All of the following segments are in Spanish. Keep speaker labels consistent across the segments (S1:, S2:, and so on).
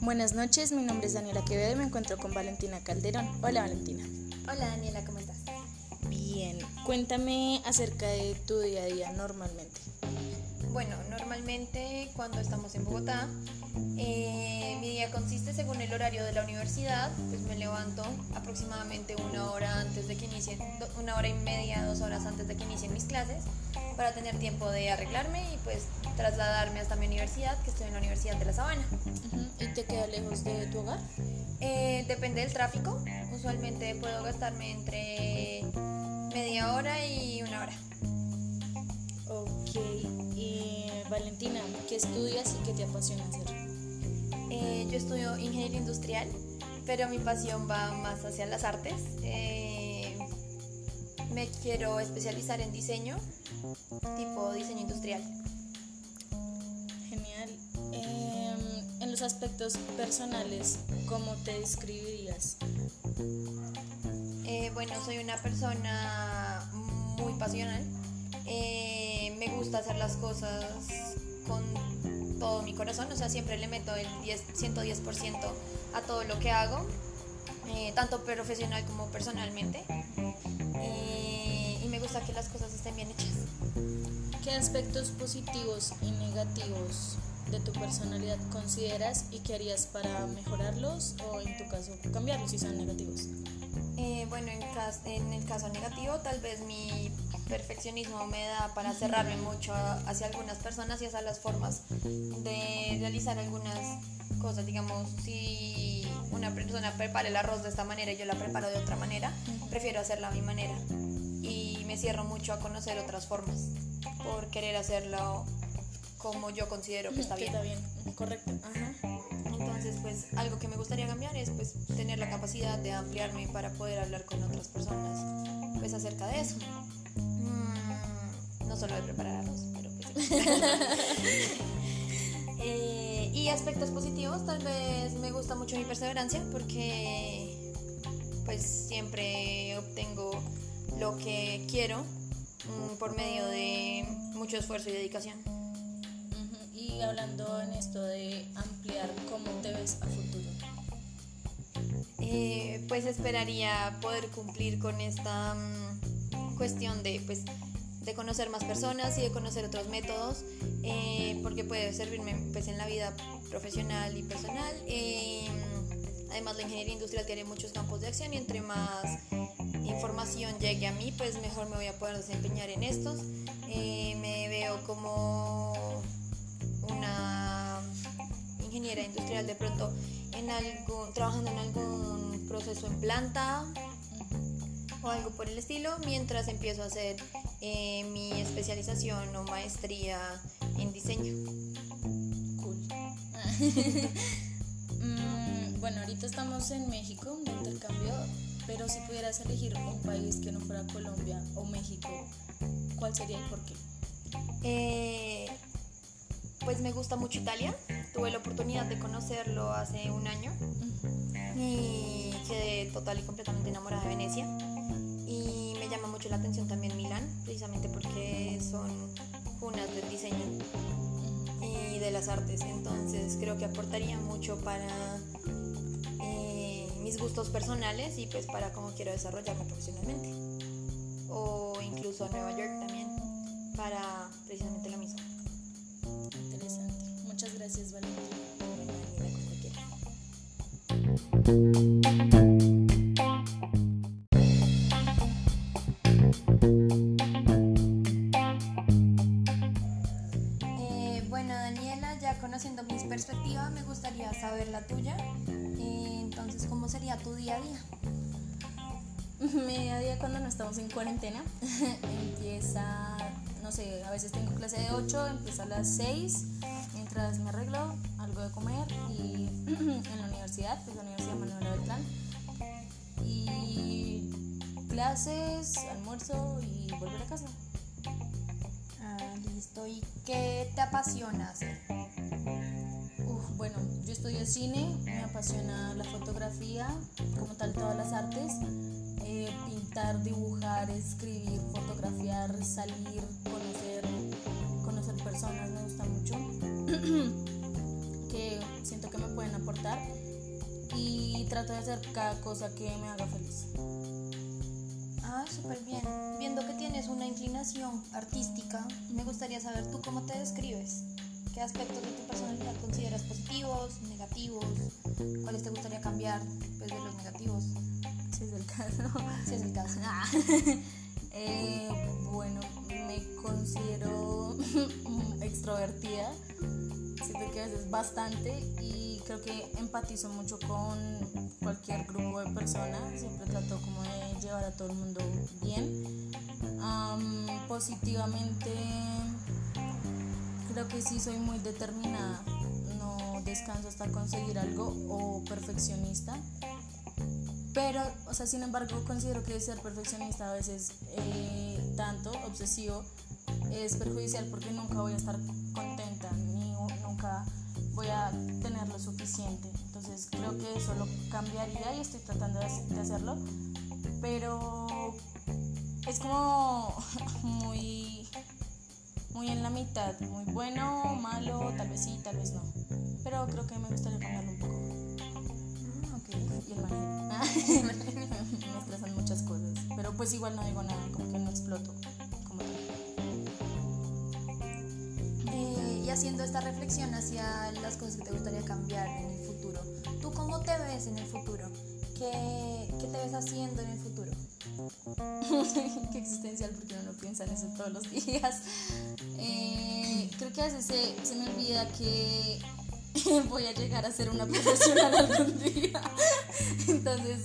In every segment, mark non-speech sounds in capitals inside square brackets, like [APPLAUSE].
S1: Buenas noches, mi nombre es Daniela Quevedo y me encuentro con Valentina Calderón. Hola Valentina.
S2: Hola Daniela, ¿cómo estás?
S1: Bien, cuéntame acerca de tu día a día normalmente.
S2: Bueno, normalmente cuando estamos en Bogotá, eh, mi día consiste según el horario de la universidad, pues me levanto aproximadamente una hora antes de que inicien, una hora y media, dos horas antes de que inicien mis clases, para tener tiempo de arreglarme y pues trasladarme hasta mi universidad, que estoy en la Universidad de La Sabana.
S1: ¿Y te queda lejos de tu hogar?
S2: Eh, depende del tráfico, usualmente puedo gastarme entre media hora y una hora.
S1: Ok, Valentina, ¿qué estudias y qué te apasiona hacer?
S2: Eh, yo estudio ingeniería industrial, pero mi pasión va más hacia las artes. Eh, me quiero especializar en diseño, tipo diseño industrial.
S1: Genial. Em, en los aspectos personales, ¿cómo te describirías?
S2: Eh, bueno, soy una persona muy pasional. Me gusta hacer las cosas con todo mi corazón, o sea, siempre le meto el 10, 110% a todo lo que hago, eh, tanto profesional como personalmente. Y me gusta que las cosas estén bien hechas.
S1: ¿Qué aspectos positivos y negativos de tu personalidad consideras y qué harías para mejorarlos o en tu caso cambiarlos si son negativos?
S2: Eh, bueno, en, en, el caso negativo, tal vez mi perfeccionismo me da para cerrarme mucho hacia algunas personas y hacia las formas de realizar algunas cosas. Digamos, si una persona prepara el arroz de esta manera y yo la preparo de otra manera, prefiero hacerla a mi manera. Y me cierro mucho a conocer otras formas por querer hacerlo como yo considero que está bien.
S1: Está bien, correcto.
S2: Entonces, pues algo que me gustaría cambiar es pues tener la capacidad de ampliarme para poder hablar con otras personas pues acerca de eso. Mm, no solo de preparar arroz, pero pues [LAUGHS] eh, y aspectos positivos, tal vez me gusta mucho mi perseverancia porque pues siempre obtengo lo que quiero mm, por medio de mucho esfuerzo y dedicación.
S1: Hablando en esto de ampliar, ¿cómo te ves a futuro?
S2: Eh, pues esperaría poder cumplir con esta mm, cuestión de, pues, de conocer más personas y de conocer otros métodos, eh, porque puede servirme pues, en la vida profesional y personal. Eh, además, la ingeniería industrial tiene muchos campos de acción y entre más información llegue a mí, pues mejor me voy a poder desempeñar en estos. me veo como ingeniera industrial de pronto en algo, trabajando en algún proceso en planta o algo por el estilo, mientras empiezo a hacer eh, mi especialización o maestría en diseño.
S1: Cool. [LAUGHS] Mm, bueno, ahorita estamos en México, un intercambio, pero si pudieras elegir un país que no fuera Colombia o México, ¿cuál sería y por qué?
S2: Eh, pues me gusta mucho Italia. Tuve la oportunidad de conocerlo hace un año y quedé total y completamente enamorada de Venecia. Y me llama mucho la atención también Milán, precisamente porque son cunas del diseño y de las artes. Entonces creo que aportaría mucho para eh, mis gustos personales y pues para cómo quiero desarrollarme profesionalmente. O incluso Nueva York también, para precisamente lo mismo.
S1: Muchas gracias, Valentina.
S2: Eh, bueno, Daniela, ya conociendo mis perspectivas, me gustaría saber la tuya. Eh, entonces, ¿cómo sería tu día a día? [LAUGHS]
S1: Mi día a día cuando no estamos en cuarentena [LAUGHS] empieza, no sé, a veces tengo clase de 8, empieza a las 6 me arreglo, algo de comer y [CLEARS THROAT] en la universidad, que es la Universidad Manuel Beltrán. Y clases, almuerzo y volver a casa.
S2: Ah, listo. ¿Y qué te apasiona hacer?
S1: Bueno, yo estudio cine, me apasiona la fotografía, como tal todas las artes. Eh, pintar, dibujar, escribir, fotografiar, salir, conocer, conocer personas me gusta mucho. [CLEARS THROAT] importar y trato de hacer cada cosa que me haga feliz.
S2: Ah, súper bien. Viendo que tienes una inclinación artística, me gustaría saber tú cómo te describes. ¿Qué aspectos de tu personalidad consideras positivos, negativos? ¿Cuáles te gustaría cambiar pues, de los negativos?
S1: Si es el caso.
S2: Si es el caso. [LAUGHS]
S1: Ah. Eh, bueno, me considero [LAUGHS] extrovertida. Siento que a veces bastante y creo que empatizo mucho con cualquier grupo de personas. Siempre trato como de llevar a todo el mundo bien. Am, positivamente, creo que sí soy muy determinada. No descanso hasta conseguir algo o perfeccionista. Pero, o sea, sin embargo, considero que ser perfeccionista a veces eh, tanto, obsesivo, es perjudicial porque nunca voy a estar voy a tener lo suficiente. Entonces creo que eso lo cambiaría y estoy tratando de, hac- de hacerlo. Pero es como [LAUGHS] muy, muy en la mitad, muy bueno, malo, tal vez sí, tal vez no. Pero creo que me gustaría cambiarlo un poco.
S2: Mm, ok.
S1: Y el manejo. [LAUGHS] [LAUGHS] me estresan muchas cosas. Pero pues igual no digo nada, como que no exploto.
S2: Esta reflexión hacia las cosas que te gustaría cambiar en el futuro, ¿tú cómo te ves en el futuro? ¿Qué, qué te ves haciendo en el futuro? [LAUGHS]
S1: Qué existencial porque uno no piensa en eso todos los días. Eh, creo que a veces se, me olvida que [LAUGHS] voy a llegar a ser una profesional [LAUGHS] algún día. Entonces,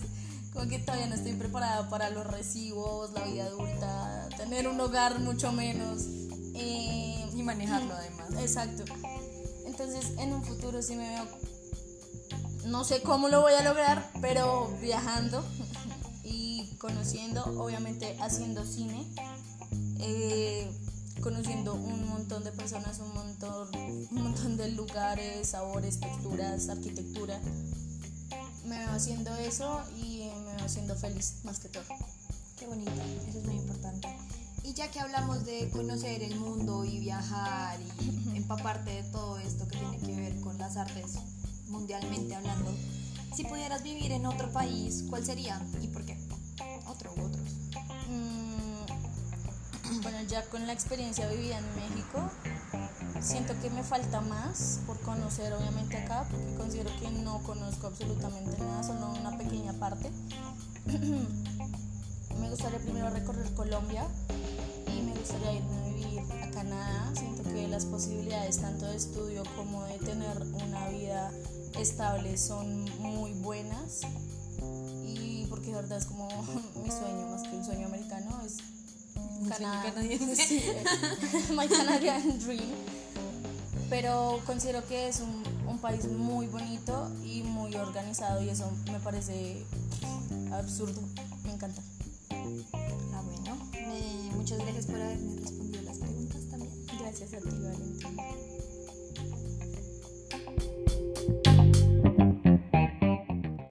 S1: como que todavía no estoy preparada para los recibos, la vida adulta, tener un hogar mucho menos.
S2: Manejarlo además.
S1: Exacto. Entonces, en un futuro sí me veo, no sé cómo lo voy a lograr, pero viajando [LAUGHS] y conociendo, obviamente haciendo cine, eh, conociendo un montón de personas, un montón, un montón de lugares, sabores, texturas, arquitectura. Me veo haciendo eso y me veo siendo feliz, más que todo.
S2: Qué bonito, eso es muy importante. Y ya que hablamos de conocer el mundo y viajar y empaparte de todo esto que tiene que ver con las artes mundialmente hablando, si pudieras vivir en otro país, ¿cuál sería y por qué? Otro u otros.
S1: Mm, [CLEARS THROAT] bueno, ya con la experiencia vivida en México, siento que me falta más por conocer obviamente acá, porque considero que no conozco absolutamente nada, solo una pequeña parte. [CLEARS THROAT] me gustaría primero recorrer Colombia gustaría irme a vivir a Canadá. Siento que las posibilidades tanto de estudio como de tener una vida estable son muy buenas y porque de verdad es como [LAUGHS] mi sueño más que un sueño americano es Canadá.
S2: canadiense. [LAUGHS]
S1: Sí, [LAUGHS] my Canadian dream. Pero considero que es un, un país muy bonito y muy organizado y eso me parece absurdo. Me encanta.
S2: Bueno. Eh, muchas gracias por haberme respondido las preguntas también.
S1: Gracias a ti, Valentina.